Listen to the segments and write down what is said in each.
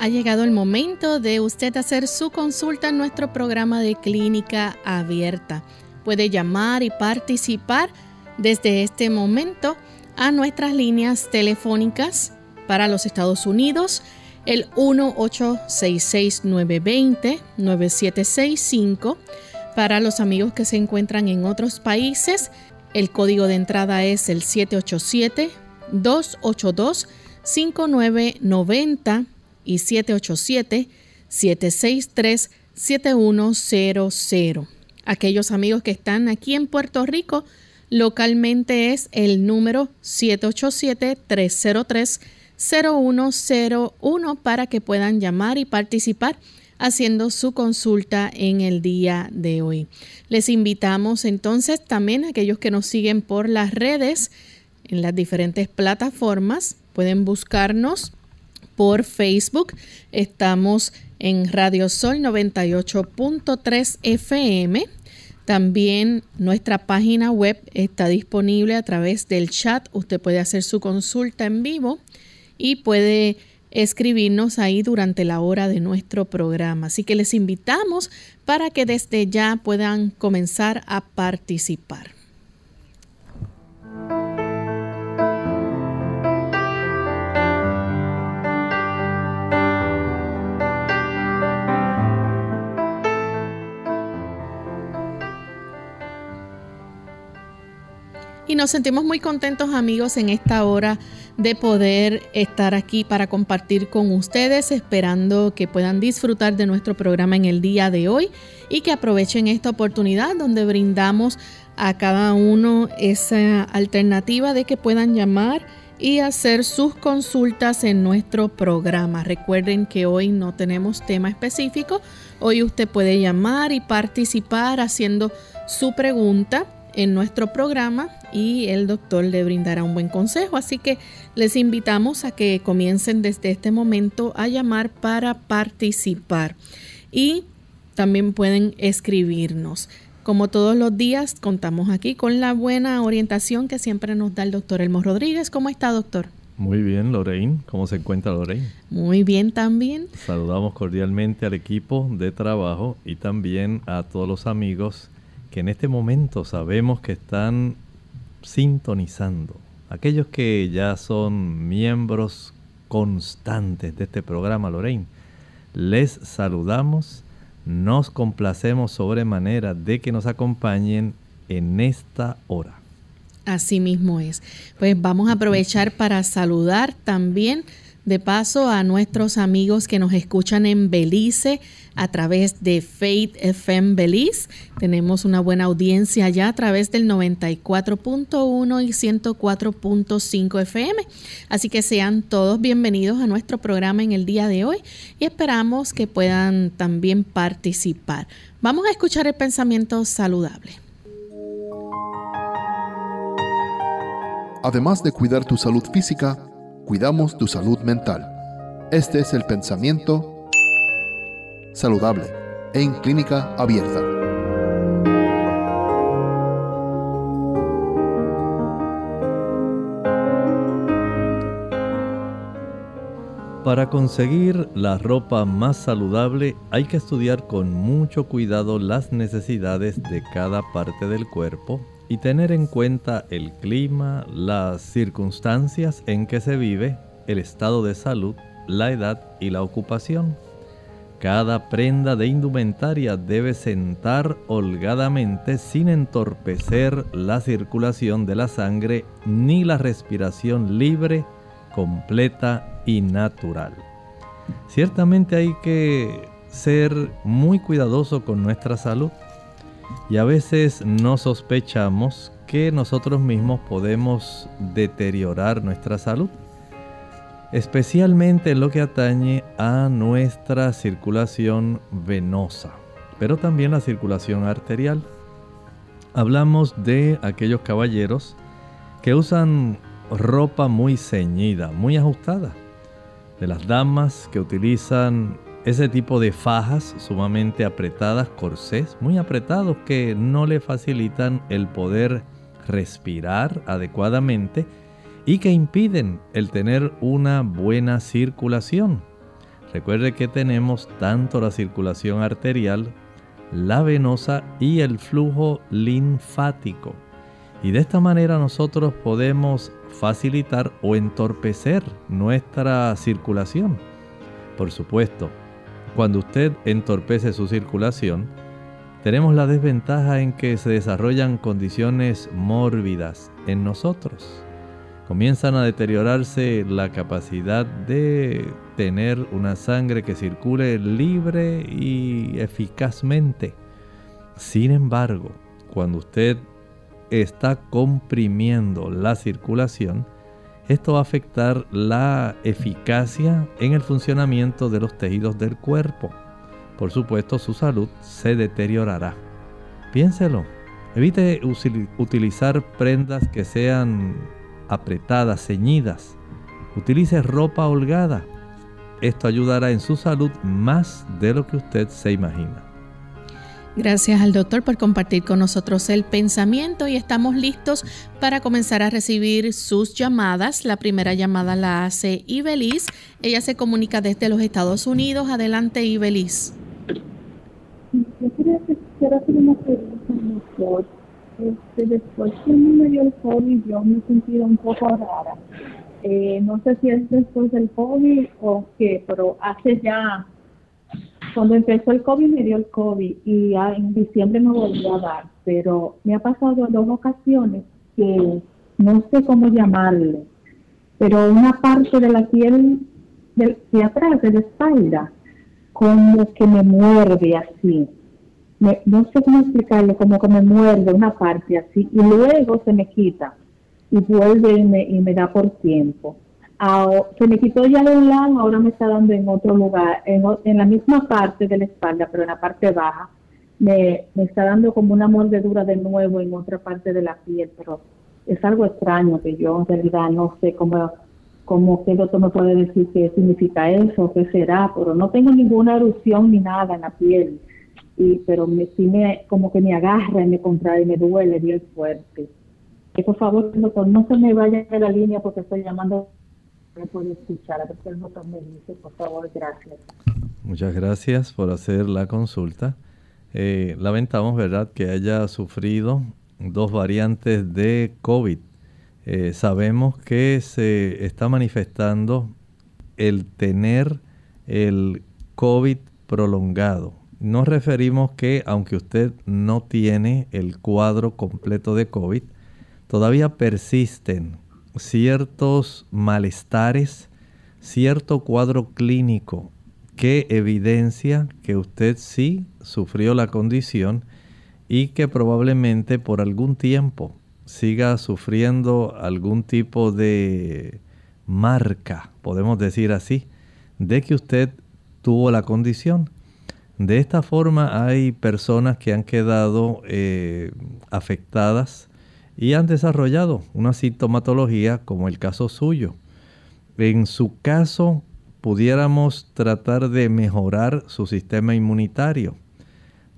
Ha llegado el momento de usted hacer su consulta en nuestro programa de clínica abierta. Puede llamar y participar desde este momento a nuestras líneas telefónicas para los Estados Unidos, el 1-866-920-9765. Para los amigos que se encuentran en otros países, el código de entrada es el 787-282-5990 y 787-763-7100. Aquellos amigos que están aquí en Puerto Rico, localmente es el número 787-303-0101 para que puedan llamar y participar haciendo su consulta en el día de hoy. Les invitamos entonces también a aquellos que nos siguen por las redes, en las diferentes plataformas, pueden buscarnos por Facebook. Estamos en Radio Sol 98.3 FM. También nuestra página web está disponible a través del chat. Usted puede hacer su consulta en vivo y puede escribirnos ahí durante la hora de nuestro programa. Así que les invitamos para que desde ya puedan comenzar a participar. Y nos sentimos muy contentos amigos en esta hora de poder estar aquí para compartir con ustedes, esperando que puedan disfrutar de nuestro programa en el día de hoy y que aprovechen esta oportunidad donde brindamos a cada uno esa alternativa de que puedan llamar y hacer sus consultas en nuestro programa. Recuerden que hoy no tenemos tema específico, hoy usted puede llamar y participar haciendo su pregunta en nuestro programa y el doctor le brindará un buen consejo. Así que les invitamos a que comiencen desde este momento a llamar para participar. Y también pueden escribirnos. Como todos los días, contamos aquí con la buena orientación que siempre nos da el doctor Elmo Rodríguez. ¿Cómo está, doctor? Muy bien, Lorraine. ¿Cómo se encuentra Lorraine? Muy bien también. Saludamos cordialmente al equipo de trabajo y también a todos los amigos que en este momento sabemos que están sintonizando, aquellos que ya son miembros constantes de este programa, Lorraine, les saludamos, nos complacemos sobremanera de que nos acompañen en esta hora. Así mismo es. Pues vamos a aprovechar para saludar también de paso a nuestros amigos que nos escuchan en Belice a través de Faith FM Belice. Tenemos una buena audiencia allá a través del 94.1 y 104.5 FM. Así que sean todos bienvenidos a nuestro programa en el día de hoy y esperamos que puedan también participar. Vamos a escuchar el pensamiento saludable. Además de cuidar tu salud física, cuidamos tu salud mental. Este es el pensamiento saludable en clínica abierta. Para conseguir la ropa más saludable hay que estudiar con mucho cuidado las necesidades de cada parte del cuerpo y tener en cuenta el clima, las circunstancias en que se vive, el estado de salud, la edad y la ocupación. Cada prenda de indumentaria debe sentar holgadamente sin entorpecer la circulación de la sangre ni la respiración libre, completa y natural. Ciertamente hay que ser muy cuidadoso con nuestra salud Y a veces no sospechamos que nosotros mismos podemos deteriorar nuestra salud, especialmente en lo que atañe a nuestra circulación venosa, pero también la circulación arterial. Hablamos de aquellos caballeros que usan ropa muy ceñida, muy ajustada, de las damas que utilizan ese tipo de fajas sumamente apretadas, corsés muy apretados que no le facilitan el poder respirar adecuadamente y que impiden el tener una buena circulación. Recuerde que tenemos tanto la circulación arterial, la venosa y el flujo linfático. Y de esta manera nosotros podemos facilitar o entorpecer nuestra circulación. Por supuesto, cuando usted entorpece su circulación, tenemos la desventaja en que se desarrollan condiciones mórbidas en nosotros. Comienzan a deteriorarse la capacidad de tener una sangre que circule libre y eficazmente. Sin embargo, cuando usted está comprimiendo la circulación, esto va a afectar la eficacia en el funcionamiento de los tejidos del cuerpo por supuesto su salud se deteriorará. Piénselo, evite utilizar prendas que sean apretadas, ceñidas. Utilice ropa holgada. Esto ayudará en su salud más de lo que usted se imagina. Gracias al doctor por compartir con nosotros el pensamiento y estamos listos para comenzar a recibir sus llamadas. La primera llamada la hace Ibelis. Ella se comunica desde los Estados Unidos. Adelante, Ibelis. Yo quería quiero hacer una pregunta, doctor. Este, después que me dio el COVID, yo me he sentido un poco rara. Eh, no sé si es después del COVID o qué, pero hace ya, cuando empezó el COVID me dio el COVID y en diciembre me volvió a dar, pero me ha pasado dos ocasiones que no sé cómo llamarle, pero una parte de la piel de atrás, de la espalda, como que me muerde así. no sé cómo explicarle, como que me muerde una parte así y luego se me quita y vuelve y me, y me da por tiempo. Se me quitó ya de un lado, ahora me está dando en otro lugar, en, en la misma parte de la espalda, pero en la parte baja. Me, me está dando como una mordedura de nuevo en otra parte de la piel, pero es algo extraño que yo en realidad no sé cómo como que el doctor me puede decir qué significa eso, qué será, pero no tengo ninguna erupción ni nada en la piel, y, pero me, sí me, como que me agarra y me contrae y me duele bien fuerte. Que por favor, doctor, no se me vaya de la línea porque estoy llamando, Muchas gracias por hacer la consulta. Eh, lamentamos, ¿verdad?, que haya sufrido dos variantes de COVID eh, sabemos que se está manifestando el tener el COVID prolongado. Nos referimos que aunque usted no tiene el cuadro completo de COVID, todavía persisten ciertos malestares, cierto cuadro clínico que evidencia que usted sí sufrió la condición y que probablemente por algún tiempo siga sufriendo algún tipo de marca, podemos decir así, de que usted tuvo la condición. De esta forma hay personas que han quedado eh, afectadas y han desarrollado una sintomatología como el caso suyo. En su caso, pudiéramos tratar de mejorar su sistema inmunitario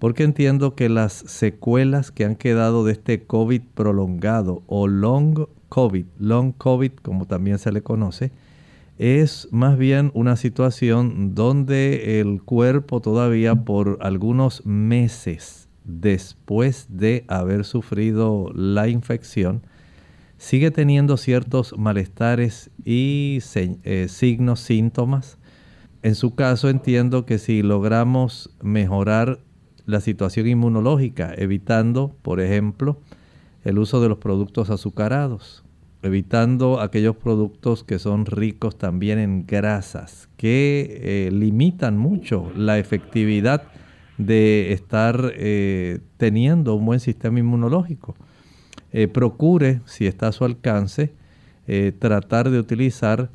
porque entiendo que las secuelas que han quedado de este COVID prolongado o long COVID, long COVID como también se le conoce, es más bien una situación donde el cuerpo todavía por algunos meses después de haber sufrido la infección, sigue teniendo ciertos malestares y eh, signos, síntomas. En su caso entiendo que si logramos mejorar la situación inmunológica, evitando, por ejemplo, el uso de los productos azucarados, evitando aquellos productos que son ricos también en grasas, que eh, limitan mucho la efectividad de estar eh, teniendo un buen sistema inmunológico. Eh, procure, si está a su alcance, eh, tratar de utilizar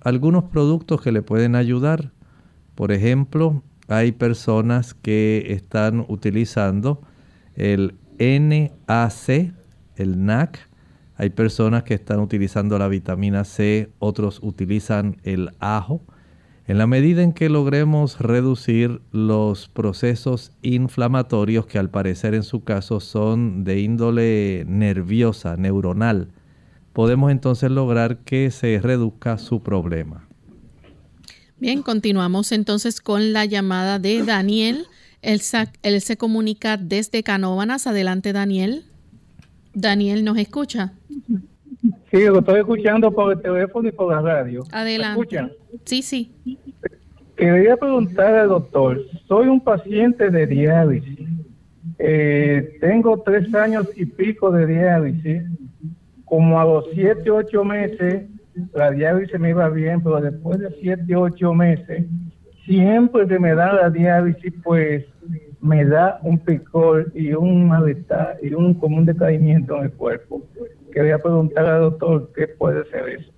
algunos productos que le pueden ayudar. Por ejemplo, hay personas que están utilizando el NAC, el NAC. Hay personas que están utilizando la vitamina C, otros utilizan el ajo. En la medida en que logremos reducir los procesos inflamatorios que al parecer en su caso son de índole nerviosa, neuronal, podemos entonces lograr que se reduzca su problema. Bien, continuamos entonces con la llamada de Daniel. Él, él se comunica desde Canóvanas. Adelante, Daniel. Daniel, ¿nos escucha? Sí, lo estoy escuchando por el teléfono y por la radio. Adelante. escuchan? Sí, sí. Quería preguntar al doctor, soy un paciente de diálisis. Eh, tengo tres años y pico de diálisis. Como a los siete, ocho meses, la diálisis me iba bien, pero después de siete, ocho meses, siempre que me da la diálisis, pues me da un picor y un malestar y un común decaimiento en el cuerpo. Quería preguntar al doctor qué puede ser eso.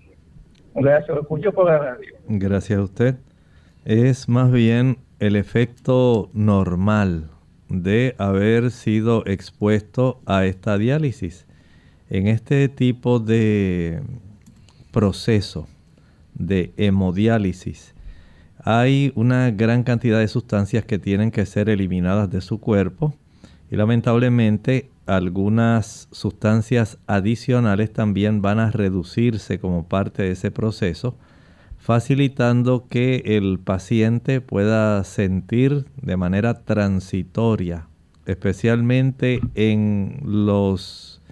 Gracias, lo escucho por la radio. Gracias a usted. Es más bien el efecto normal de haber sido expuesto a esta diálisis. En este tipo de proceso de hemodiálisis, hay una gran cantidad de sustancias que tienen que ser eliminadas de su cuerpo y lamentablemente algunas sustancias adicionales también van a reducirse como parte de ese proceso, facilitando que el paciente pueda sentir de manera transitoria, especialmente en los,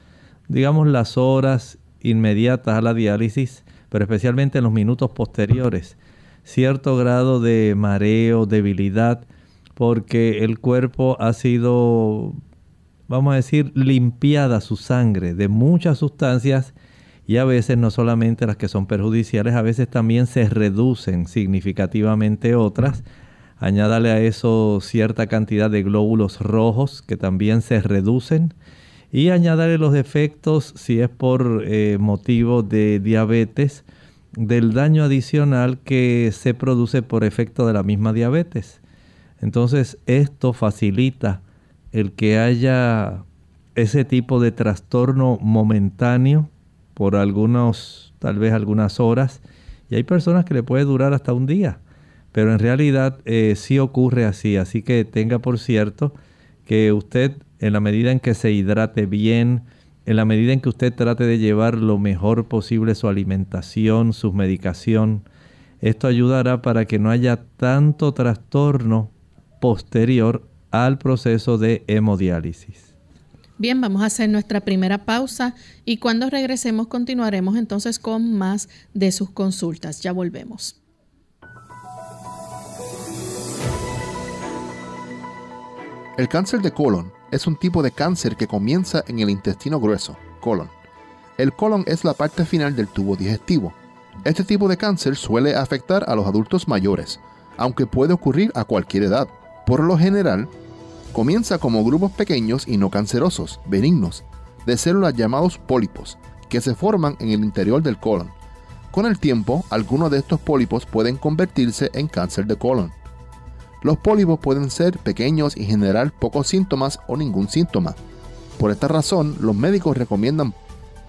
digamos, las horas inmediatas a la diálisis, pero especialmente en los minutos posteriores, cierto grado de mareo, debilidad, porque el cuerpo ha sido vamos a decir, limpiada su sangre de muchas sustancias y a veces no solamente las que son perjudiciales, a veces también se reducen significativamente otras. Añádale a eso cierta cantidad de glóbulos rojos que también se reducen. Y añádale los defectos, si es por eh, motivo de diabetes, del daño adicional que se produce por efecto de la misma diabetes. Entonces esto facilita el que haya ese tipo de trastorno momentáneo por algunos, tal vez algunas horas, y hay personas que le puede durar hasta un día, pero en realidad eh, sí ocurre así, así que tenga por cierto que usted en la medida en que se hidrate bien, en la medida en que usted trate de llevar lo mejor posible su alimentación, su medicación, esto ayudará para que no haya tanto trastorno posterior al proceso de hemodiálisis. Bien, vamos a hacer nuestra primera pausa y cuando regresemos continuaremos entonces con más de sus consultas. Ya volvemos. El cáncer de colon es un tipo de cáncer que comienza en el intestino grueso, colon. El colon es la parte final del tubo digestivo. Este tipo de cáncer suele afectar a los adultos mayores, aunque puede ocurrir a cualquier edad. Por lo general, Comienza como grupos pequeños y no cancerosos, benignos, de células llamados pólipos, que se forman en el interior del colon. Con el tiempo, algunos de estos pólipos pueden convertirse en cáncer de colon. Los pólipos pueden ser pequeños y generar pocos síntomas o ningún síntoma. Por esta razón, los médicos recomiendan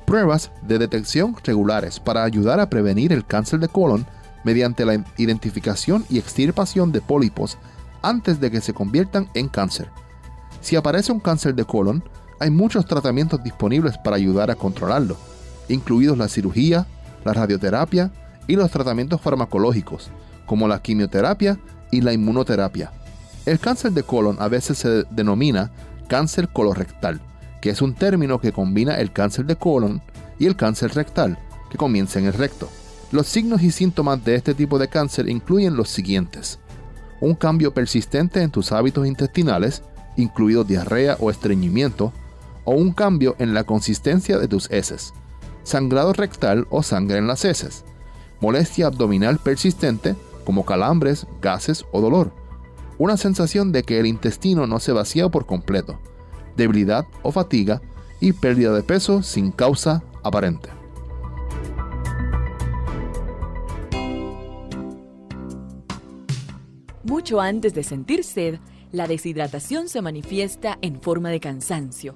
pruebas de detección regulares para ayudar a prevenir el cáncer de colon mediante la identificación y extirpación de pólipos antes de que se conviertan en cáncer. Si aparece un cáncer de colon, hay muchos tratamientos disponibles para ayudar a controlarlo, incluidos la cirugía, la radioterapia y los tratamientos farmacológicos, como la quimioterapia y la inmunoterapia. El cáncer de colon a veces se denomina cáncer colorectal, que es un término que combina el cáncer de colon y el cáncer rectal, que comienza en el recto. Los signos y síntomas de este tipo de cáncer incluyen los siguientes un cambio persistente en tus hábitos intestinales, incluido diarrea o estreñimiento, o un cambio en la consistencia de tus heces, sangrado rectal o sangre en las heces, molestia abdominal persistente como calambres, gases o dolor, una sensación de que el intestino no se vacía por completo, debilidad o fatiga y pérdida de peso sin causa aparente. Mucho antes de sentir sed, la deshidratación se manifiesta en forma de cansancio.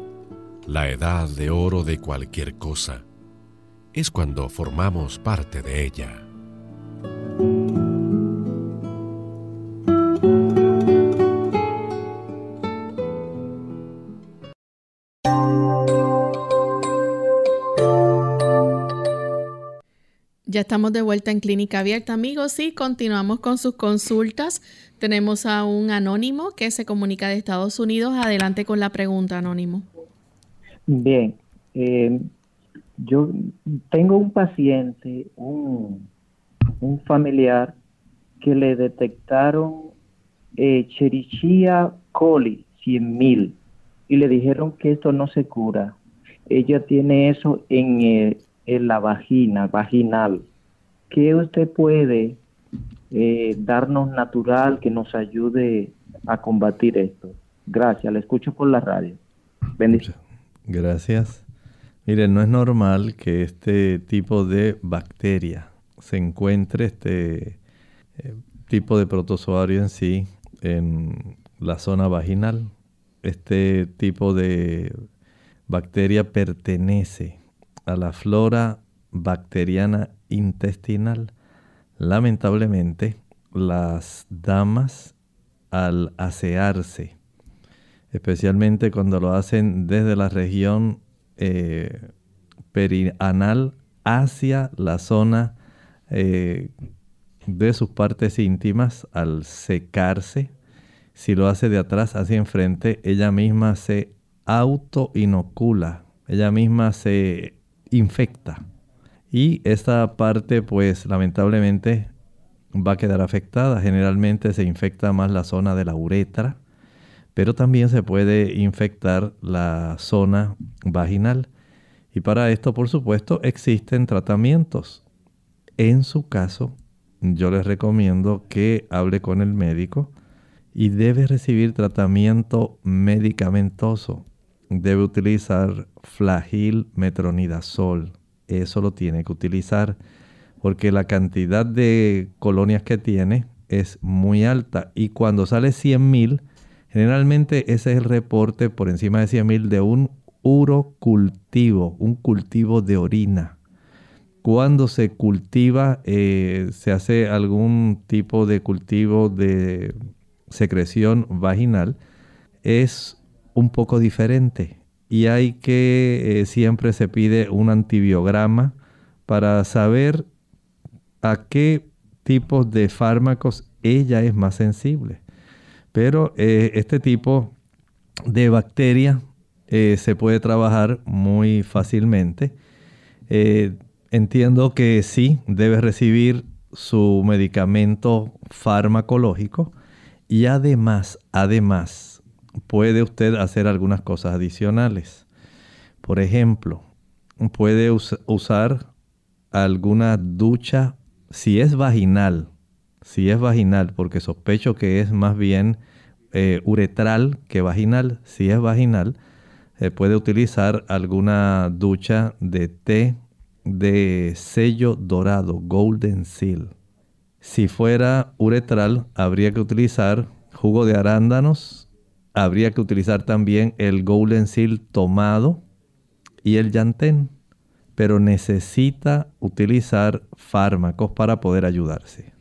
la edad de oro de cualquier cosa es cuando formamos parte de ella. Ya estamos de vuelta en Clínica Abierta, amigos, y continuamos con sus consultas. Tenemos a un anónimo que se comunica de Estados Unidos. Adelante con la pregunta, anónimo. Bien, eh, yo tengo un paciente, un, familiar, que le detectaron eh, Cherichia coli 100.000 y le dijeron que esto no se cura. Ella tiene eso en, eh, en la vagina, vaginal. ¿Qué usted puede eh, darnos natural que nos ayude a combatir esto? Gracias, le escucho por la radio. Bendiciones. Gracias. Miren, no es normal que este tipo de bacteria se encuentre, este eh, tipo de protozoario en sí, en la zona vaginal. Este tipo de bacteria pertenece a la flora bacteriana intestinal. Lamentablemente, las damas al asearse, especialmente cuando lo hacen desde la región eh, perianal hacia la zona eh, de sus partes íntimas al secarse. Si lo hace de atrás hacia enfrente, ella misma se autoinocula, ella misma se infecta. Y esta parte, pues lamentablemente, va a quedar afectada. Generalmente se infecta más la zona de la uretra, pero también se puede infectar la zona vaginal. Y para esto, por supuesto, existen tratamientos. En su caso, yo les recomiendo que hable con el médico y debe recibir tratamiento medicamentoso. Debe utilizar flagil metronidazol. Eso lo tiene que utilizar porque la cantidad de colonias que tiene es muy alta y cuando sale 100.000 Generalmente ese es el reporte por encima de 100.000 de un urocultivo, un cultivo de orina. Cuando se cultiva, eh, se hace algún tipo de cultivo de secreción vaginal, es un poco diferente. Y hay que, eh, siempre se pide un antibiograma para saber a qué tipos de fármacos ella es más sensible. Pero eh, este tipo de bacteria eh, se puede trabajar muy fácilmente. Eh, entiendo que sí, debe recibir su medicamento farmacológico y además, además, puede usted hacer algunas cosas adicionales. Por ejemplo, puede usar alguna ducha, si es vaginal, si es vaginal, porque sospecho que es más bien eh, uretral que vaginal, si es vaginal, se puede utilizar alguna ducha de té de sello dorado, golden seal. Si fuera uretral, habría que utilizar jugo de arándanos, habría que utilizar también el golden seal tomado y el yantén, pero necesita utilizar fármacos para poder ayudarse.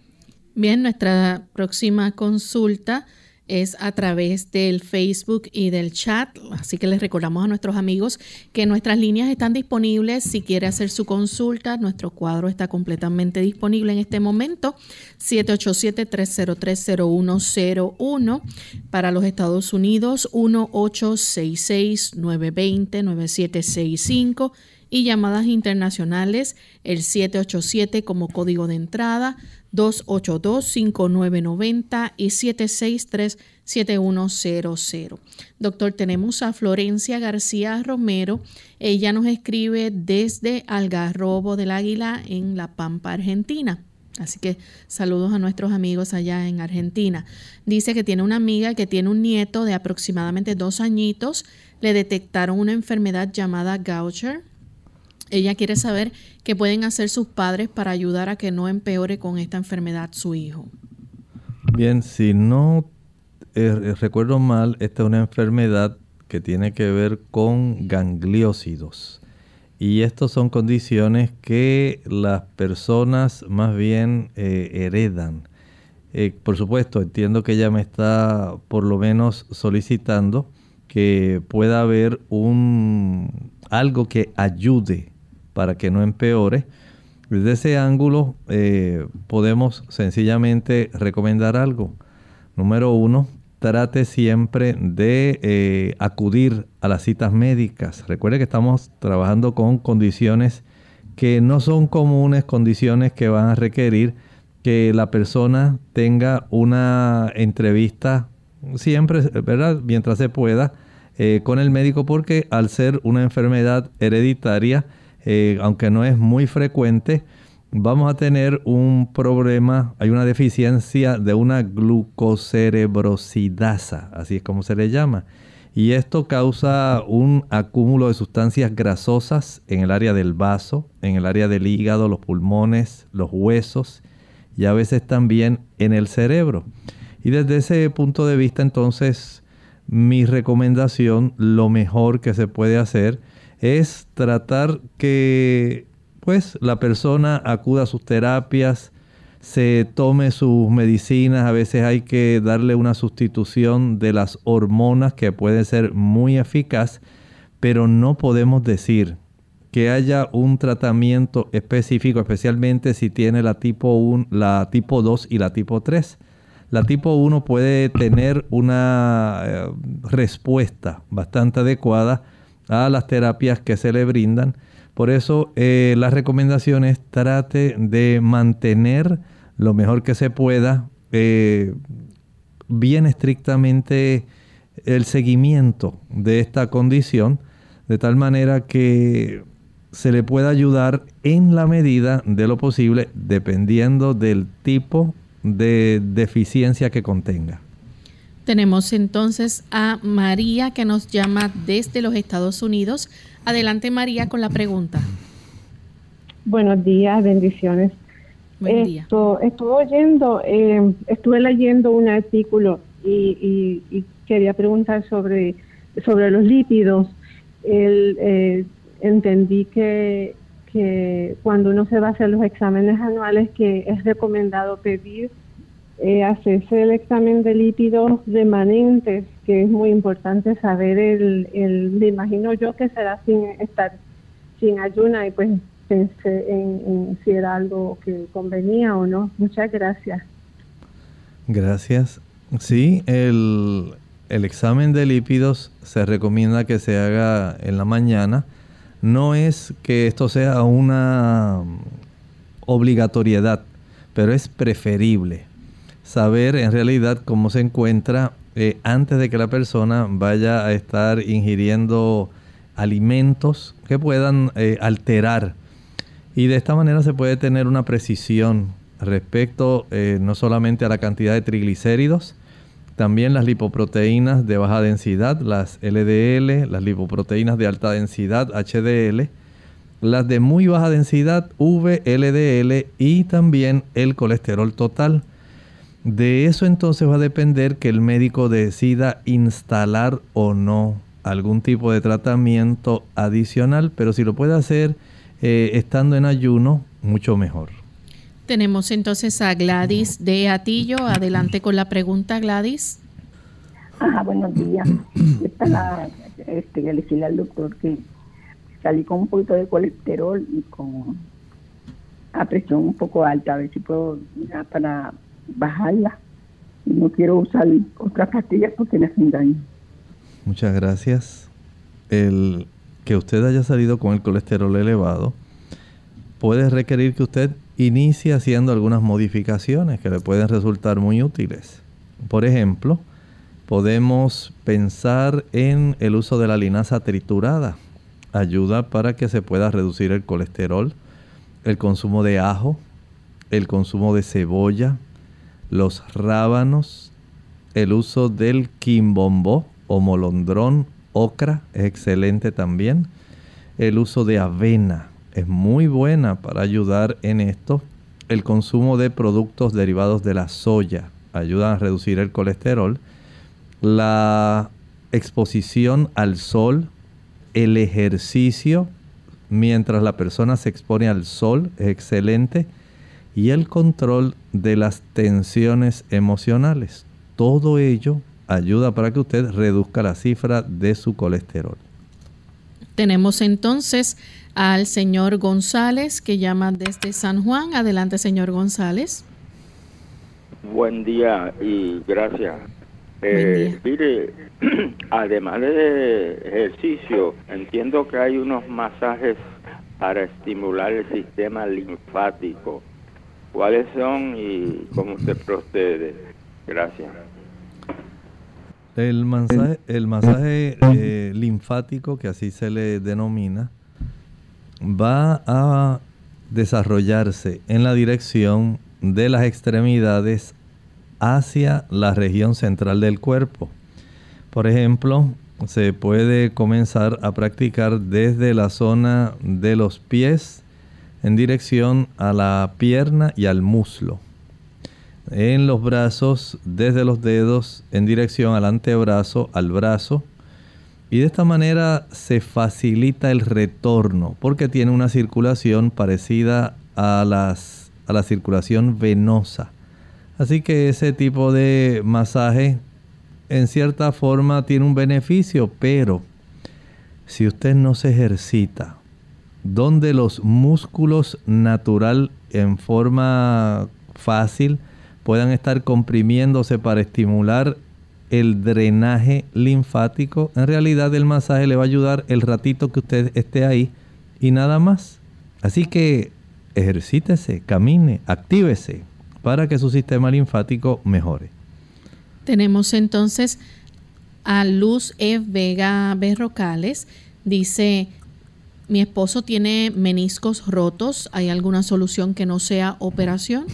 Bien, nuestra próxima consulta es a través del Facebook y del chat. Así que les recordamos a nuestros amigos que nuestras líneas están disponibles. Si quiere hacer su consulta, nuestro cuadro está completamente disponible en este momento. 787-3030101 para los Estados Unidos, 1866-920-9765 y llamadas internacionales, el 787 como código de entrada, 282-5990 y 763-7100. Doctor, tenemos a Florencia García Romero. Ella nos escribe desde Algarrobo del Águila en La Pampa, Argentina. Así que saludos a nuestros amigos allá en Argentina. Dice que tiene una amiga que tiene un nieto de aproximadamente dos añitos. Le detectaron una enfermedad llamada Gaucher ella quiere saber qué pueden hacer sus padres para ayudar a que no empeore con esta enfermedad su hijo. Bien, si no eh, recuerdo mal, esta es una enfermedad que tiene que ver con gangliósidos. Y estas son condiciones que las personas más bien eh, heredan. Eh, por supuesto, entiendo que ella me está por lo menos solicitando que pueda haber un algo que ayude para que no empeore. Desde ese ángulo eh, podemos sencillamente recomendar algo. Número uno, trate siempre de eh, acudir a las citas médicas. Recuerde que estamos trabajando con condiciones que no son comunes, condiciones que van a requerir que la persona tenga una entrevista siempre, ¿verdad? Mientras se pueda, eh, con el médico, porque al ser una enfermedad hereditaria, eh, aunque no es muy frecuente, vamos a tener un problema, hay una deficiencia de una glucocerebrosidasa, así es como se le llama. Y esto causa un acúmulo de sustancias grasosas en el área del vaso, en el área del hígado, los pulmones, los huesos y a veces también en el cerebro. Y desde ese punto de vista entonces mi recomendación, lo mejor que se puede hacer es tratar que pues la persona acuda a sus terapias, se tome sus medicinas, a veces hay que darle una sustitución de las hormonas que puede ser muy eficaz, pero no podemos decir que haya un tratamiento específico, especialmente si tiene la tipo 1, la tipo 2 y la tipo 3. La tipo 1 puede tener una eh, respuesta bastante adecuada a las terapias que se le brindan. Por eso eh, la recomendación es trate de mantener lo mejor que se pueda eh, bien estrictamente el seguimiento de esta condición de tal manera que se le pueda ayudar en la medida de lo posible dependiendo del tipo de deficiencia que contenga. Tenemos entonces a María que nos llama desde los Estados Unidos. Adelante María con la pregunta. Buenos días, bendiciones. Buen día. estuve oyendo, eh, estuve leyendo un artículo y, quería preguntar sobre, sobre los lípidos. Eh, entendí que, que cuando uno se va a hacer los exámenes anuales que es recomendado pedir eh, hacerse el examen de lípidos remanentes, que es muy importante saber el, el, me imagino yo que será sin estar sin ayuna y pues pensé en, si era algo que convenía o no. Muchas gracias. Gracias. Sí, el, el examen de lípidos se recomienda que se haga en la mañana. No es que esto sea una obligatoriedad, pero es preferible saber en realidad cómo se encuentra eh, antes de que la persona vaya a estar ingiriendo alimentos que puedan eh, alterar. Y de esta manera se puede tener una precisión respecto eh, no solamente a la cantidad de triglicéridos, también las lipoproteínas de baja densidad, las LDL, las lipoproteínas de alta densidad, HDL, las de muy baja densidad, VLDL y también el colesterol total. De eso entonces va a depender que el médico decida instalar o no algún tipo de tratamiento adicional, pero si lo puede hacer eh, estando en ayuno, mucho mejor. Tenemos entonces a Gladys de Atillo. Adelante con la pregunta, Gladys. Ajá, buenos días. Esta es la, este, que decirle al doctor que salí con un poquito de colesterol y con a presión un poco alta, a ver si puedo ya para bajarla. Y no quiero usar otras pastillas porque me hacen daño. Muchas gracias. El que usted haya salido con el colesterol elevado puede requerir que usted inicie haciendo algunas modificaciones que le pueden resultar muy útiles. Por ejemplo, podemos pensar en el uso de la linaza triturada. Ayuda para que se pueda reducir el colesterol, el consumo de ajo, el consumo de cebolla, los rábanos, el uso del quimbombó o molondrón, ocra, es excelente también. El uso de avena es muy buena para ayudar en esto. El consumo de productos derivados de la soya ayuda a reducir el colesterol. La exposición al sol, el ejercicio mientras la persona se expone al sol es excelente y el control de las tensiones emocionales. Todo ello ayuda para que usted reduzca la cifra de su colesterol. Tenemos entonces al señor González que llama desde San Juan. Adelante, señor González. Buen día y gracias. Eh, mire, además de ejercicio, entiendo que hay unos masajes para estimular el sistema linfático. ¿Cuáles son y cómo se procede? Gracias. El masaje, el masaje eh, linfático, que así se le denomina, va a desarrollarse en la dirección de las extremidades hacia la región central del cuerpo. Por ejemplo, se puede comenzar a practicar desde la zona de los pies en dirección a la pierna y al muslo. En los brazos, desde los dedos en dirección al antebrazo, al brazo. Y de esta manera se facilita el retorno porque tiene una circulación parecida a, las, a la circulación venosa. Así que ese tipo de masaje en cierta forma tiene un beneficio, pero si usted no se ejercita, donde los músculos natural en forma fácil puedan estar comprimiéndose para estimular el drenaje linfático, en realidad el masaje le va a ayudar el ratito que usted esté ahí y nada más. Así que ejercítese, camine, actívese para que su sistema linfático mejore. Tenemos entonces a Luz E. Vega Berrocales. Dice, mi esposo tiene meniscos rotos. ¿Hay alguna solución que no sea operación?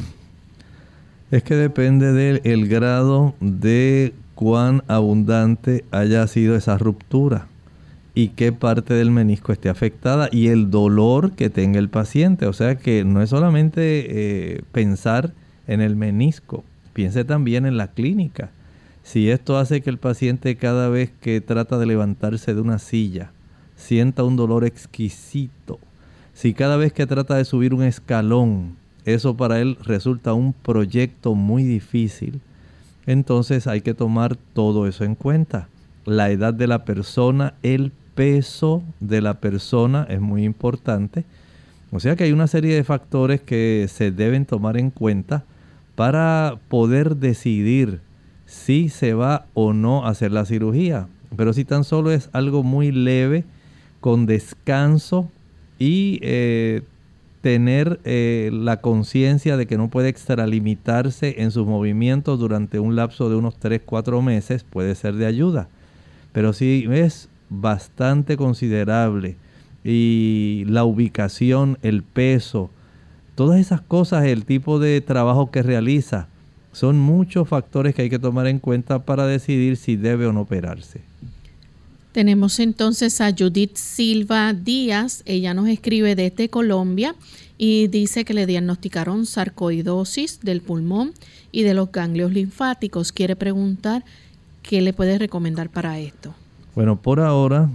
Es que depende del grado de cuán abundante haya sido esa ruptura y qué parte del menisco esté afectada y el dolor que tenga el paciente. O sea que no es solamente eh, pensar en el menisco, piense también en la clínica. Si esto hace que el paciente cada vez que trata de levantarse de una silla sienta un dolor exquisito, si cada vez que trata de subir un escalón, eso para él resulta un proyecto muy difícil, entonces hay que tomar todo eso en cuenta. La edad de la persona, el peso de la persona es muy importante. O sea que hay una serie de factores que se deben tomar en cuenta para poder decidir si se va o no a hacer la cirugía. Pero si tan solo es algo muy leve, con descanso y eh, tener eh, la conciencia de que no puede extralimitarse en sus movimientos durante un lapso de unos 3-4 meses, puede ser de ayuda. Pero si es bastante considerable y la ubicación, el peso, Todas esas cosas, el tipo de trabajo que realiza, son muchos factores que hay que tomar en cuenta para decidir si debe o no operarse. Tenemos entonces a Judith Silva Díaz, ella nos escribe desde Colombia y dice que le diagnosticaron sarcoidosis del pulmón y de los ganglios linfáticos. Quiere preguntar qué le puede recomendar para esto. Bueno, por ahora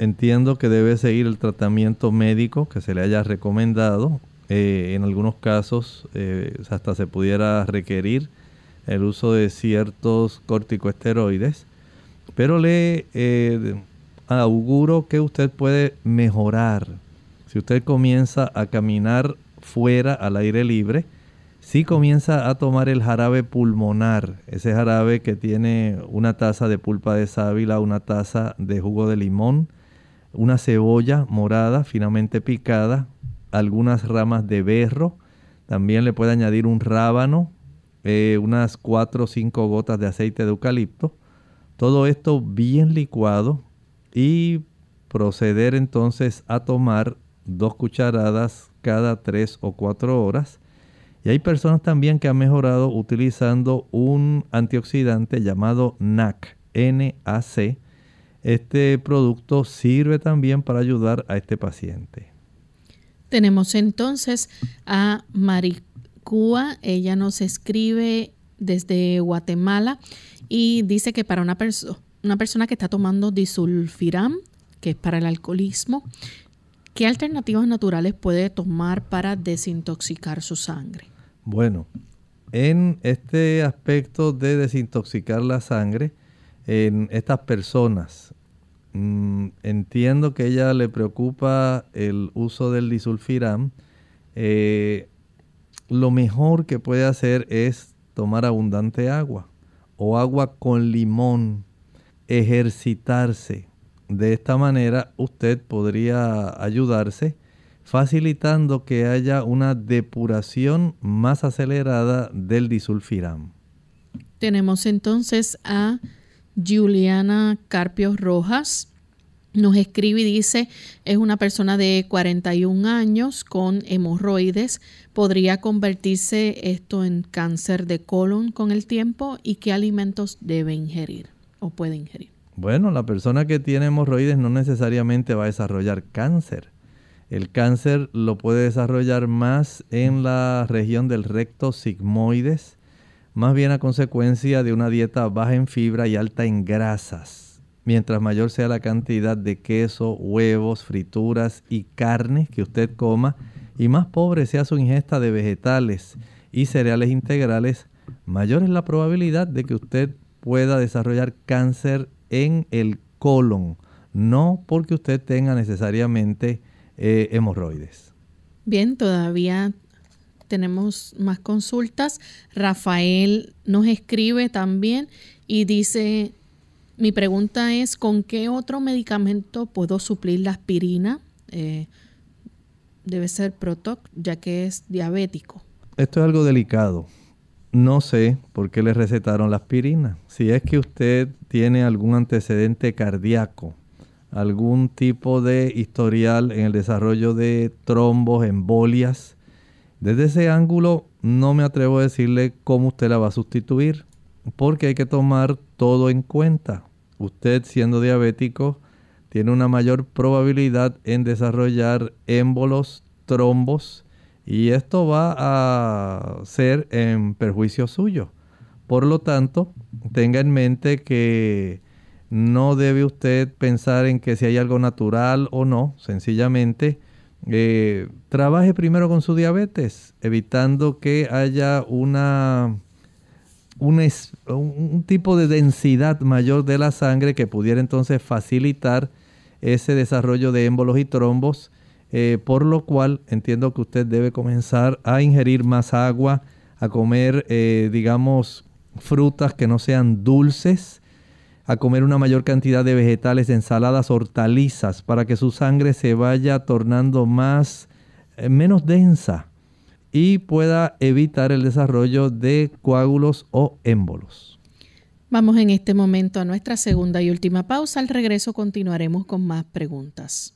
entiendo que debe seguir el tratamiento médico que se le haya recomendado eh, en algunos casos eh, hasta se pudiera requerir el uso de ciertos corticoesteroides. Pero le eh, auguro que usted puede mejorar. Si usted comienza a caminar fuera al aire libre, si comienza a tomar el jarabe pulmonar, ese jarabe que tiene una taza de pulpa de sábila, una taza de jugo de limón, una cebolla morada finamente picada, algunas ramas de berro, también le puede añadir un rábano, eh, unas 4 o 5 gotas de aceite de eucalipto, todo esto bien licuado y proceder entonces a tomar dos cucharadas cada 3 o 4 horas y hay personas también que han mejorado utilizando un antioxidante llamado NAC, NAC. Este producto sirve también para ayudar a este paciente. Tenemos entonces a Maricúa. Ella nos escribe desde Guatemala y dice que para una, una persona que está tomando disulfiram, que es para el alcoholismo, ¿qué alternativas naturales puede tomar para desintoxicar su sangre? Bueno, en este aspecto de desintoxicar la sangre, en estas personas, mm, entiendo que ella le preocupa el uso del disulfiram. Eh, lo mejor que puede hacer es tomar abundante agua o agua con limón, ejercitarse. De esta manera usted podría ayudarse facilitando que haya una depuración más acelerada del disulfiram. Tenemos entonces a Juliana Carpio Rojas. Nos escribe y dice, es una persona de 41 años con hemorroides. ¿Podría convertirse esto en cáncer de colon con el tiempo? ¿Y qué alimentos debe ingerir o puede ingerir? Bueno, la persona que tiene hemorroides no necesariamente va a desarrollar cáncer. El cáncer lo puede desarrollar más en la región del recto sigmoides, más bien a consecuencia de una dieta baja en fibra y alta en grasas. Mientras mayor sea la cantidad de queso, huevos, frituras y carne que usted coma, y más pobre sea su ingesta de vegetales y cereales integrales, mayor es la probabilidad de que usted pueda desarrollar cáncer en el colon, no porque usted tenga necesariamente eh, hemorroides. Bien, todavía tenemos más consultas. Rafael nos escribe también y dice, mi pregunta es, ¿con qué otro medicamento puedo suplir la aspirina? Eh, debe ser Protoc, ya que es diabético. Esto es algo delicado. No sé por qué le recetaron la aspirina. Si es que usted tiene algún antecedente cardíaco, algún tipo de historial en el desarrollo de trombos, embolias. Desde ese ángulo no me atrevo a decirle cómo usted la va a sustituir, porque hay que tomar todo en cuenta. Usted siendo diabético tiene una mayor probabilidad en desarrollar émbolos, trombos, y esto va a ser en perjuicio suyo. Por lo tanto, tenga en mente que no debe usted pensar en que si hay algo natural o no, sencillamente eh, trabaje primero con su diabetes, evitando que haya una, un, tipo de densidad mayor de la sangre que pudiera entonces facilitar ese desarrollo de émbolos y trombos, eh, por lo cual entiendo que usted debe comenzar a ingerir más agua, a comer, eh, digamos, frutas que no sean dulces, a comer una mayor cantidad de vegetales, ensaladas, hortalizas, para que su sangre se vaya tornando más, eh, menos densa y pueda evitar el desarrollo de coágulos o émbolos. Vamos en este momento a nuestra segunda y última pausa. Al regreso continuaremos con más preguntas.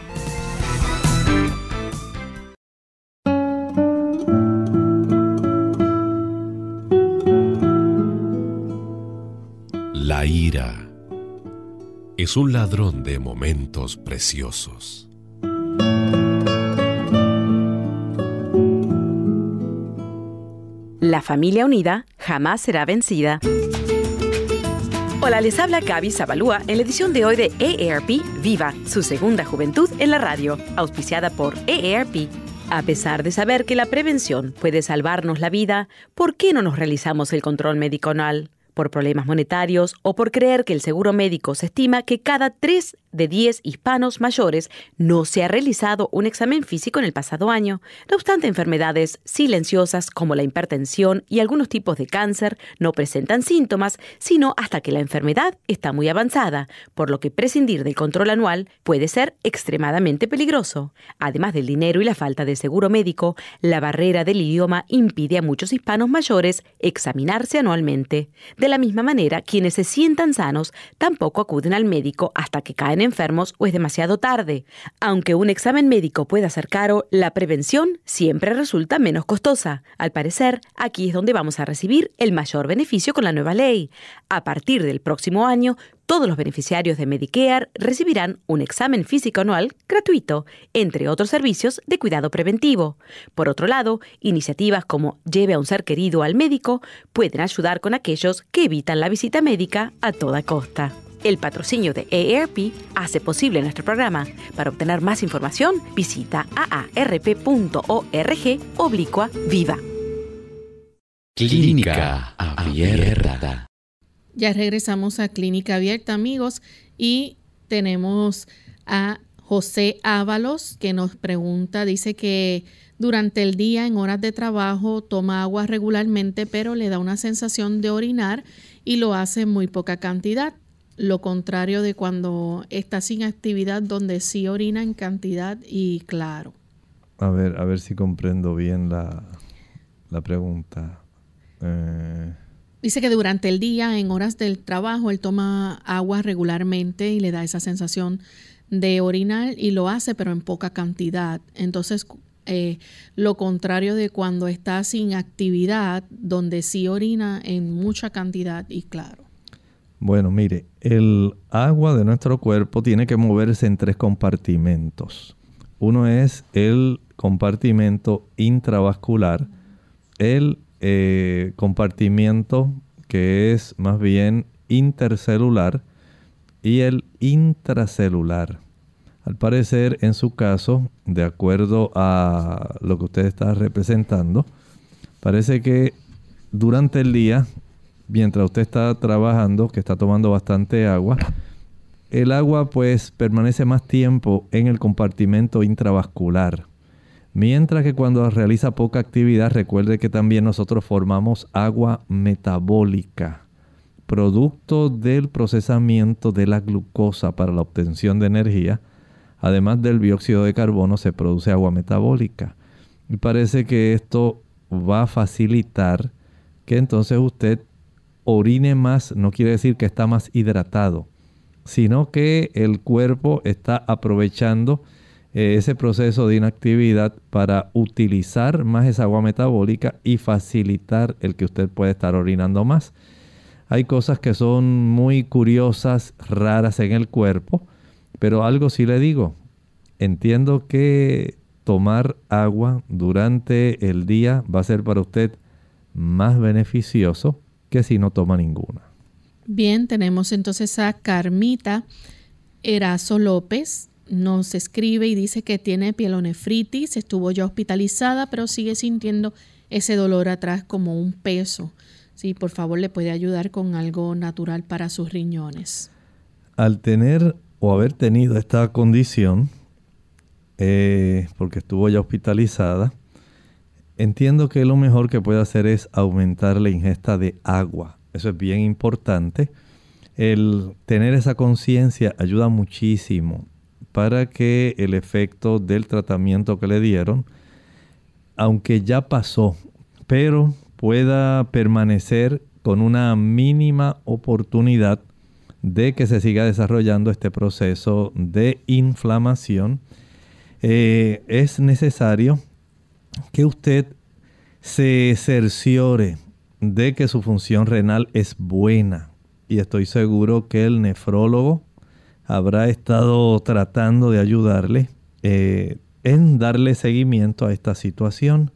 La ira es un ladrón de momentos preciosos. La familia unida jamás será vencida. Hola, les habla Gaby Zabalúa en la edición de hoy de EARP Viva, su segunda juventud en la radio, auspiciada por EARP. A pesar de saber que la prevención puede salvarnos la vida, ¿por qué no nos realizamos el control médico anual? Por problemas monetarios o por creer que el seguro médico se estima que cada 3 de 10 hispanos mayores no se ha realizado un examen físico en el pasado año. No obstante, enfermedades silenciosas como la hipertensión y algunos tipos de cáncer no presentan síntomas, sino hasta que la enfermedad está muy avanzada, por lo que prescindir del control anual puede ser extremadamente peligroso. Además del dinero y la falta de seguro médico, la barrera del idioma impide a muchos hispanos mayores examinarse anualmente. De la misma manera, quienes se sientan sanos tampoco acuden al médico hasta que caen enfermos o es demasiado tarde. Aunque un examen médico pueda ser caro, la prevención siempre resulta menos costosa. Al parecer, aquí es donde vamos a recibir el mayor beneficio con la nueva ley. A partir del próximo año, todos los beneficiarios de Medicare recibirán un examen físico anual gratuito, entre otros servicios de cuidado preventivo. Por otro lado, iniciativas como Lleve a un ser querido al médico pueden ayudar con aquellos que evitan la visita médica a toda costa. El patrocinio de AARP hace posible nuestro programa. Para obtener más información, visita aarp.org oblicua viva. Clínica Abierta. Ya regresamos a Clínica Abierta, amigos, y tenemos a José Ábalos que nos pregunta, dice que durante el día en horas de trabajo toma agua regularmente, pero le da una sensación de orinar y lo hace en muy poca cantidad. Lo contrario de cuando está sin actividad, donde sí orina en cantidad y claro. A ver, a ver si comprendo bien la, la pregunta. Eh, Dice que durante el día, en horas del trabajo, él toma agua regularmente y le da esa sensación de orinar y lo hace, pero en poca cantidad. Entonces, eh, lo contrario de cuando está sin actividad, donde sí orina en mucha cantidad y claro. Bueno, mire, el agua de nuestro cuerpo tiene que moverse en tres compartimentos. Uno es el compartimento intravascular, el eh, compartimiento que es más bien intercelular y el intracelular. Al parecer, en su caso, de acuerdo a lo que usted está representando, parece que durante el día, mientras usted está trabajando, que está tomando bastante agua, el agua pues permanece más tiempo en el compartimento intravascular. Mientras que cuando realiza poca actividad, recuerde que también nosotros formamos agua metabólica, producto del procesamiento de la glucosa para la obtención de energía. Además del dióxido de carbono, se produce agua metabólica. Y parece que esto va a facilitar que entonces usted orine más, no quiere decir que está más hidratado, sino que el cuerpo está aprovechando eh, ese proceso de inactividad para utilizar más esa agua metabólica y facilitar el que usted pueda estar orinando más. Hay cosas que son muy curiosas, raras en el cuerpo, pero algo sí le digo. Entiendo que tomar agua durante el día va a ser para usted más beneficioso que si no toma ninguna. Bien, tenemos entonces a Carmita Erazo López nos escribe y dice que tiene pielonefritis, estuvo ya hospitalizada, pero sigue sintiendo ese dolor atrás como un peso. Sí, por favor, le puede ayudar con algo natural para sus riñones. Al tener o haber tenido esta condición, eh, porque estuvo ya hospitalizada, entiendo que lo mejor que puede hacer es aumentar la ingesta de agua. Eso es bien importante. El tener esa conciencia ayuda muchísimo para que el efecto del tratamiento que le dieron, aunque ya pasó, pero pueda permanecer con una mínima oportunidad de que se siga desarrollando este proceso de inflamación, eh, es necesario que usted se cerciore de que su función renal es buena. Y estoy seguro que el nefrólogo habrá estado tratando de ayudarle eh, en darle seguimiento a esta situación.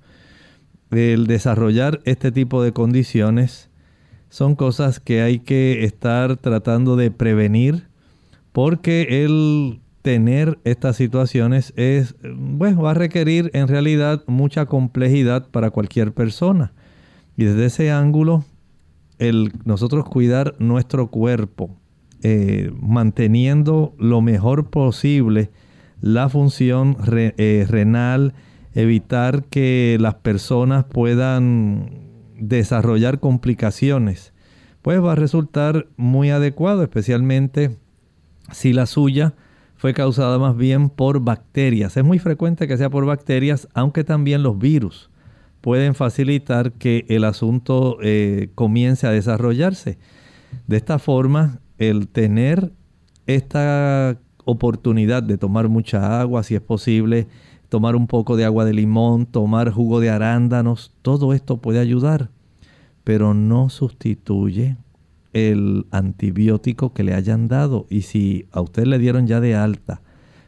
el desarrollar este tipo de condiciones son cosas que hay que estar tratando de prevenir porque el tener estas situaciones es, bueno, va a requerir en realidad mucha complejidad para cualquier persona. Y desde ese ángulo, el nosotros cuidar nuestro cuerpo, eh, manteniendo lo mejor posible la función eh, renal, evitar que las personas puedan desarrollar complicaciones, pues va a resultar muy adecuado, especialmente si la suya fue causada más bien por bacterias. Es muy frecuente que sea por bacterias, aunque también los virus pueden facilitar que el asunto eh, comience a desarrollarse. De esta forma, el tener esta oportunidad de tomar mucha agua, si es posible, tomar un poco de agua de limón, tomar jugo de arándanos, todo esto puede ayudar, pero no sustituye el antibiótico que le hayan dado. Y si a usted le dieron ya de alta,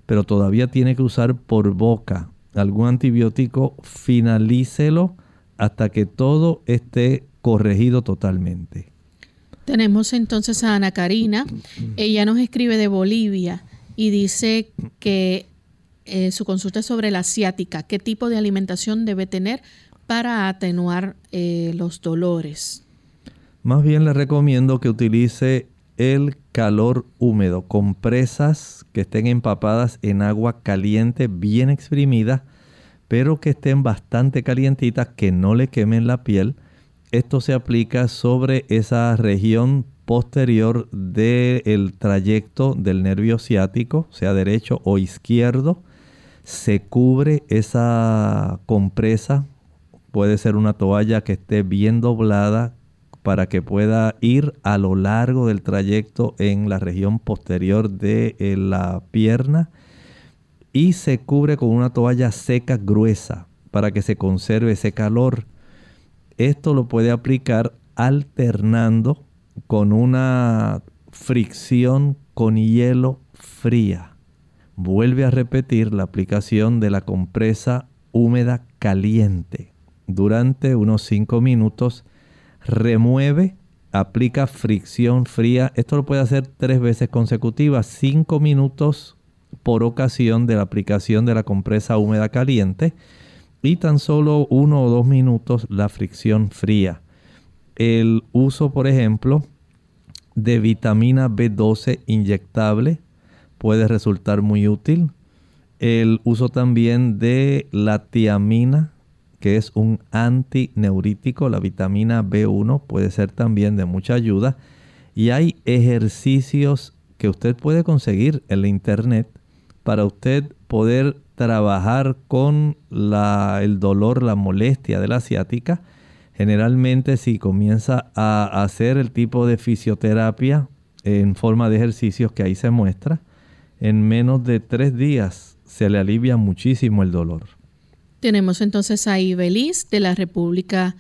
pero todavía tiene que usar por boca algún antibiótico, finalícelo hasta que todo esté corregido totalmente. Tenemos entonces a Ana Karina. Ella nos escribe de Bolivia y dice que eh, su consulta es sobre la asiática. ¿Qué tipo de alimentación debe tener para atenuar eh, los dolores? Más bien le recomiendo que utilice el calor húmedo, compresas que estén empapadas en agua caliente, bien exprimida, pero que estén bastante calientitas, que no le quemen la piel. Esto se aplica sobre esa región posterior del trayecto del nervio ciático, sea derecho o izquierdo. Se cubre esa compresa, puede ser una toalla que esté bien doblada, para que pueda ir a lo largo del trayecto en la región posterior de eh, la pierna y se cubre con una toalla seca gruesa para que se conserve ese calor. Esto lo puede aplicar alternando con una fricción con hielo fría. Vuelve a repetir la aplicación de la compresa húmeda caliente durante unos 5 minutos remueve, aplica fricción fría. Esto lo puede hacer tres veces consecutivas, cinco minutos por ocasión de la aplicación de la compresa húmeda caliente y tan solo uno o dos minutos la fricción fría. El uso, por ejemplo, de vitamina B12 inyectable puede resultar muy útil. El uso también de la tiamina que es un antineurítico. La vitamina B1 puede ser también de mucha ayuda. Y hay ejercicios que usted puede conseguir en la internet para usted poder trabajar con el dolor, la molestia de la asiática. Generalmente si comienza a hacer el tipo de fisioterapia en forma de ejercicios que ahí se muestra, en menos de tres días se le alivia muchísimo el dolor. Tenemos entonces a Ibeliz de la República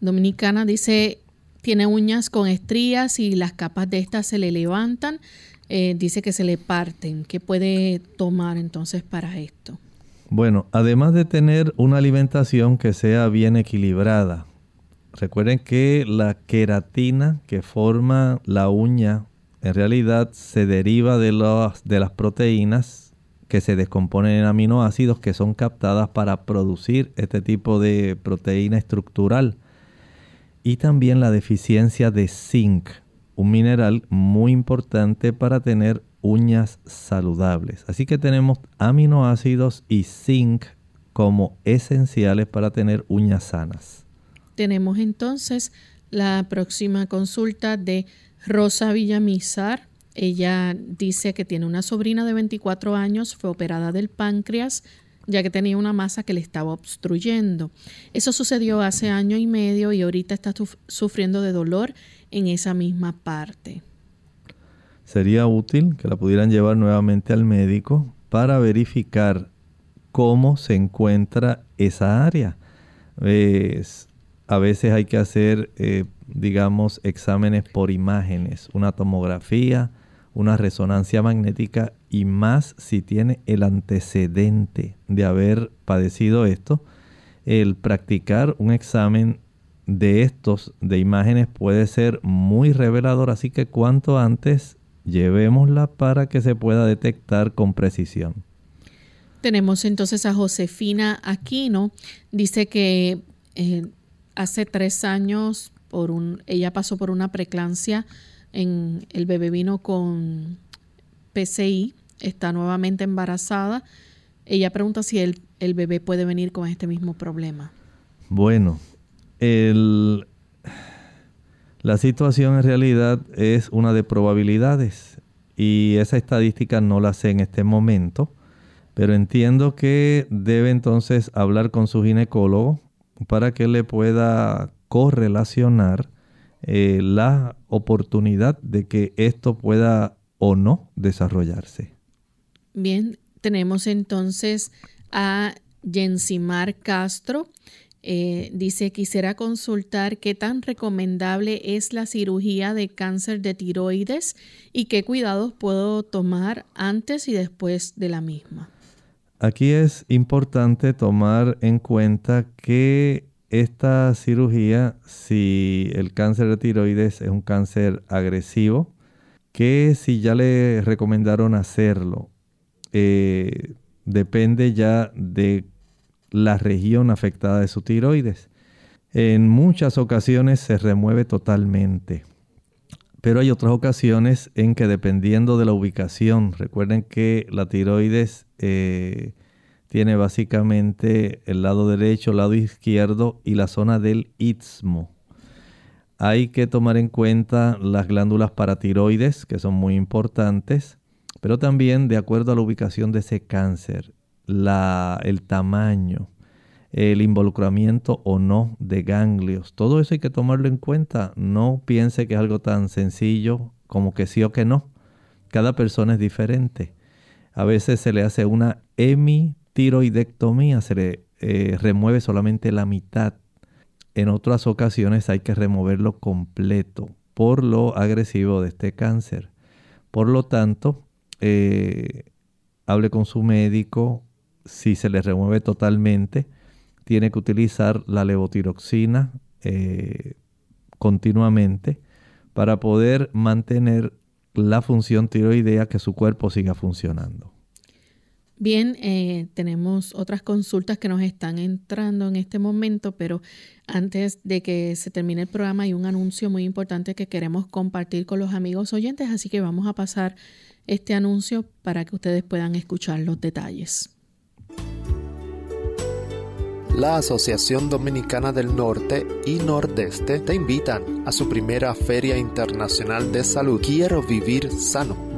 Dominicana. Dice, tiene uñas con estrías y las capas de estas se le levantan. Eh, dice que se le parten. ¿Qué puede tomar entonces para esto? Bueno, además de tener una alimentación que sea bien equilibrada, recuerden que la queratina que forma la uña en realidad se deriva de, de las proteínas que se descomponen en aminoácidos que son captadas para producir este tipo de proteína estructural. Y también la deficiencia de zinc, un mineral muy importante para tener uñas saludables. Así que tenemos aminoácidos y zinc como esenciales para tener uñas sanas. Tenemos entonces la próxima consulta de Rosa Villamizar ella dice que tiene una sobrina de 24 años, fue operada del páncreas ya que tenía una masa que le estaba obstruyendo. Eso sucedió hace año y medio y ahorita está sufriendo de dolor en esa misma parte. Sería útil que la pudieran llevar nuevamente al médico para verificar cómo se encuentra esa área. a veces hay que hacer, eh, digamos, exámenes por imágenes, una tomografía, una resonancia magnética y más si tiene el antecedente de haber padecido esto. el practicar un examen de estos, de imágenes, puede ser muy revelador, así que cuanto antes llevémosla para que se pueda detectar con precisión. Tenemos entonces a Josefina Aquino, dice que eh, hace tres años por un, ella pasó por una preclancia el bebé vino con PCI, está nuevamente embarazada. Ella pregunta si el, el bebé puede venir con este mismo problema. Bueno, el, la situación en realidad es una de probabilidades y esa estadística no la sé en este momento, pero entiendo que debe entonces hablar con su ginecólogo para que le pueda correlacionar eh, la oportunidad de que esto pueda o no desarrollarse. Bien, tenemos entonces a Jensimar Castro. Eh, dice, quisiera consultar qué tan recomendable es la cirugía de cáncer de tiroides y qué cuidados puedo tomar antes y después de la misma. Aquí es importante tomar en cuenta que esta cirugía, si el cáncer de tiroides es un cáncer agresivo, que si ya le recomendaron hacerlo, eh, depende ya de la región afectada de su tiroides. En muchas ocasiones se remueve totalmente, pero hay otras ocasiones en que dependiendo de la ubicación, recuerden que la tiroides eh, tiene básicamente el lado derecho, el lado izquierdo y la zona del istmo. Hay que tomar en cuenta las glándulas paratiroides, que son muy importantes, pero también de acuerdo a la ubicación de ese cáncer, la, el tamaño, el involucramiento o no de ganglios. Todo eso hay que tomarlo en cuenta. No piense que es algo tan sencillo como que sí o que no. Cada persona es diferente. A veces se le hace una hemi tiroidectomía se le eh, remueve solamente la mitad. En otras ocasiones hay que removerlo completo por lo agresivo de este cáncer. Por lo tanto, eh, hable con su médico. Si se le remueve totalmente, tiene que utilizar la levotiroxina eh, continuamente para poder mantener la función tiroidea que su cuerpo siga funcionando. Bien, eh, tenemos otras consultas que nos están entrando en este momento, pero antes de que se termine el programa hay un anuncio muy importante que queremos compartir con los amigos oyentes, así que vamos a pasar este anuncio para que ustedes puedan escuchar los detalles. La Asociación Dominicana del Norte y Nordeste te invitan a su primera Feria Internacional de Salud. Quiero vivir sano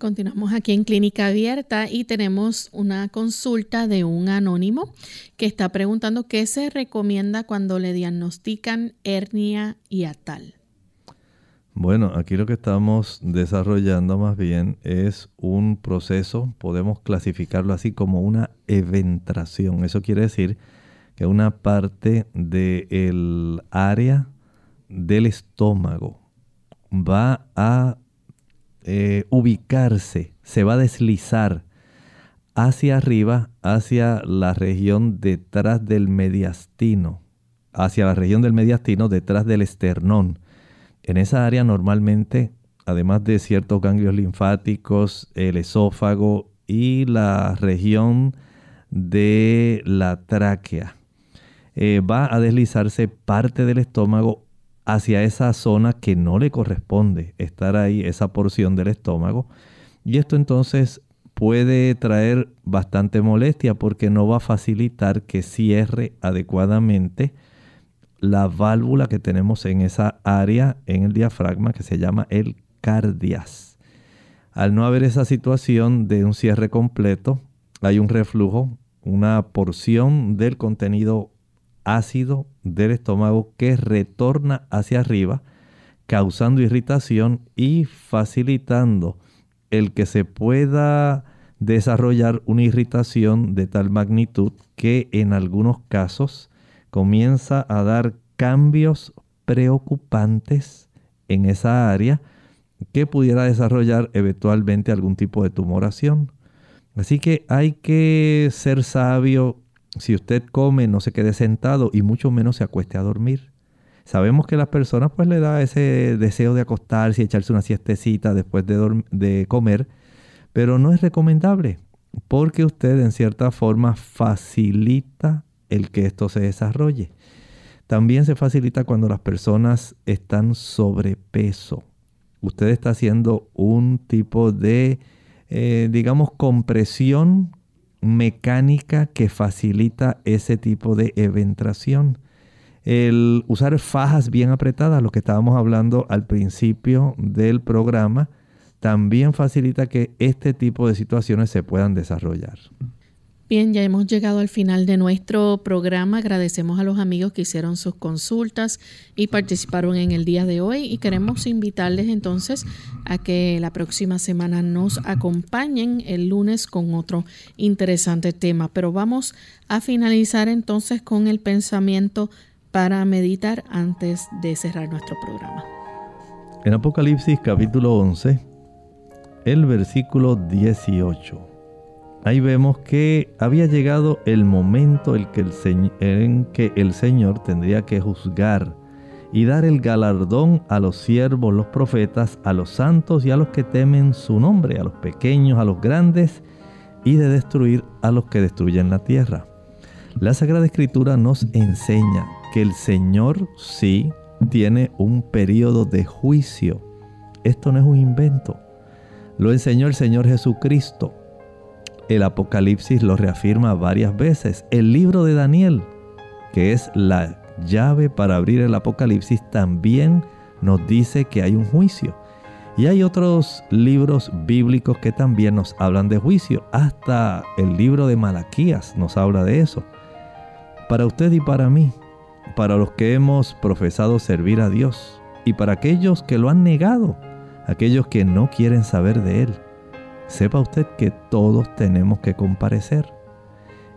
Continuamos aquí en Clínica Abierta y tenemos una consulta de un anónimo que está preguntando qué se recomienda cuando le diagnostican hernia y atal. Bueno, aquí lo que estamos desarrollando más bien es un proceso, podemos clasificarlo así como una eventración. Eso quiere decir que una parte del área del estómago va a eh, ubicarse, se va a deslizar hacia arriba, hacia la región detrás del mediastino, hacia la región del mediastino detrás del esternón. En esa área normalmente, además de ciertos ganglios linfáticos, el esófago y la región de la tráquea, eh, va a deslizarse parte del estómago hacia esa zona que no le corresponde estar ahí, esa porción del estómago. Y esto entonces puede traer bastante molestia porque no va a facilitar que cierre adecuadamente la válvula que tenemos en esa área en el diafragma que se llama el cardias. Al no haber esa situación de un cierre completo, hay un reflujo, una porción del contenido ácido del estómago que retorna hacia arriba, causando irritación y facilitando el que se pueda desarrollar una irritación de tal magnitud que en algunos casos comienza a dar cambios preocupantes en esa área que pudiera desarrollar eventualmente algún tipo de tumoración. Así que hay que ser sabio. Si usted come, no se quede sentado y mucho menos se acueste a dormir. Sabemos que a las personas pues le da ese deseo de acostarse y echarse una siestecita después de, comer, pero no es recomendable porque usted en cierta forma facilita el que esto se desarrolle. También se facilita cuando las personas están sobrepeso. Usted está haciendo un tipo de, eh, digamos, compresión mecánica que facilita ese tipo de eventración. El usar fajas bien apretadas, lo que estábamos hablando al principio del programa, también facilita que este tipo de situaciones se puedan desarrollar. Bien, ya hemos llegado al final de nuestro programa. Agradecemos a los amigos que hicieron sus consultas y participaron en el día de hoy y queremos invitarles entonces a que la próxima semana nos acompañen el lunes con otro interesante tema. Pero vamos a finalizar entonces con el pensamiento para meditar antes de cerrar nuestro programa. En Apocalipsis capítulo 11, el versículo 18 ahí vemos que había llegado el momento en que el, Señor tendría que juzgar y dar el galardón a los siervos, los profetas, a los santos y a los que temen su nombre, a los pequeños, a los grandes, y de destruir a los que destruyen la tierra. La Sagrada Escritura nos enseña que el Señor sí tiene un periodo de juicio. Esto no es un invento. Lo enseñó el Señor Jesucristo el Apocalipsis lo reafirma varias veces. El libro de Daniel, que es la llave para abrir el Apocalipsis, también nos dice que hay un juicio. Y hay otros libros bíblicos que también nos hablan de juicio. Hasta el libro de Malaquías nos habla de eso. Para usted y para mí, para los que hemos profesado servir a Dios y para aquellos que lo han negado, aquellos que no quieren saber de Él sepa usted que todos tenemos que comparecer.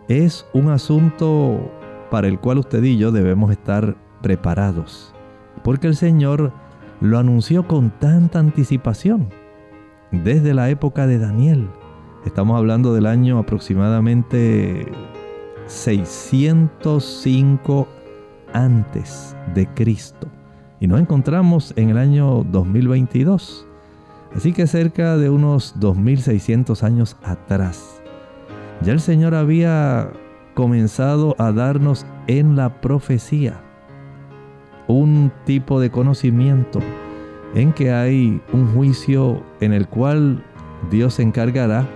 Es un asunto para el cual usted y yo debemos estar preparados, porque el Señor lo anunció con tanta anticipación desde la época de Daniel. Estamos hablando del año aproximadamente 605 antes de Cristo. Y nos encontramos en el año 2022. Así que cerca de unos 2600 años atrás, ya el Señor había comenzado a darnos en la profecía un tipo de conocimiento en que hay un juicio en el cual Dios se encargará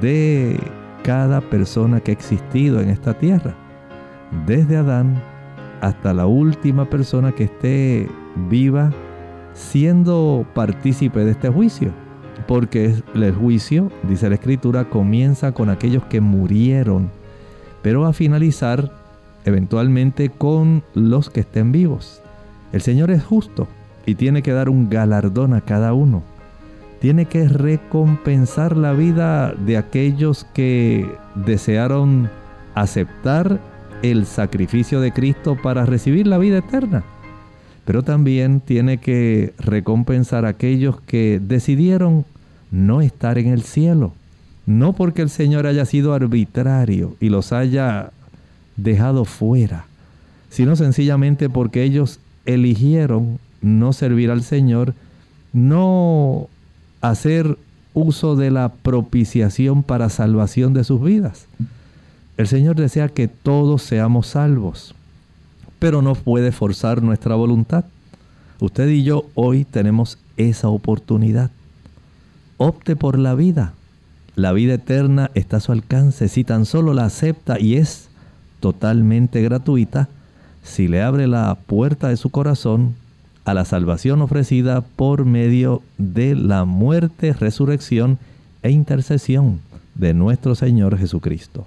de cada persona que ha existido en esta tierra, desde Adán hasta la última persona que esté viva siendo partícipe de este juicio. Porque el juicio, dice la escritura, comienza con aquellos que murieron, pero va a finalizar eventualmente con los que estén vivos. El Señor es justo y tiene que dar un galardón a cada uno. Tiene que recompensar la vida de aquellos que desearon aceptar el sacrificio de Cristo para recibir la vida eterna pero también tiene que recompensar a aquellos que decidieron no estar en el cielo. No porque el Señor haya sido arbitrario y los haya dejado fuera, sino sencillamente porque ellos eligieron no servir al Señor, no hacer uso de la propiciación para salvación de sus vidas. El Señor desea que todos seamos salvos pero no puede forzar nuestra voluntad. Usted y yo hoy tenemos esa oportunidad. Opte por la vida. La vida eterna está a su alcance si tan solo la acepta y es totalmente gratuita si le abre la puerta de su corazón a la salvación ofrecida por medio de la muerte, resurrección e intercesión de nuestro Señor Jesucristo.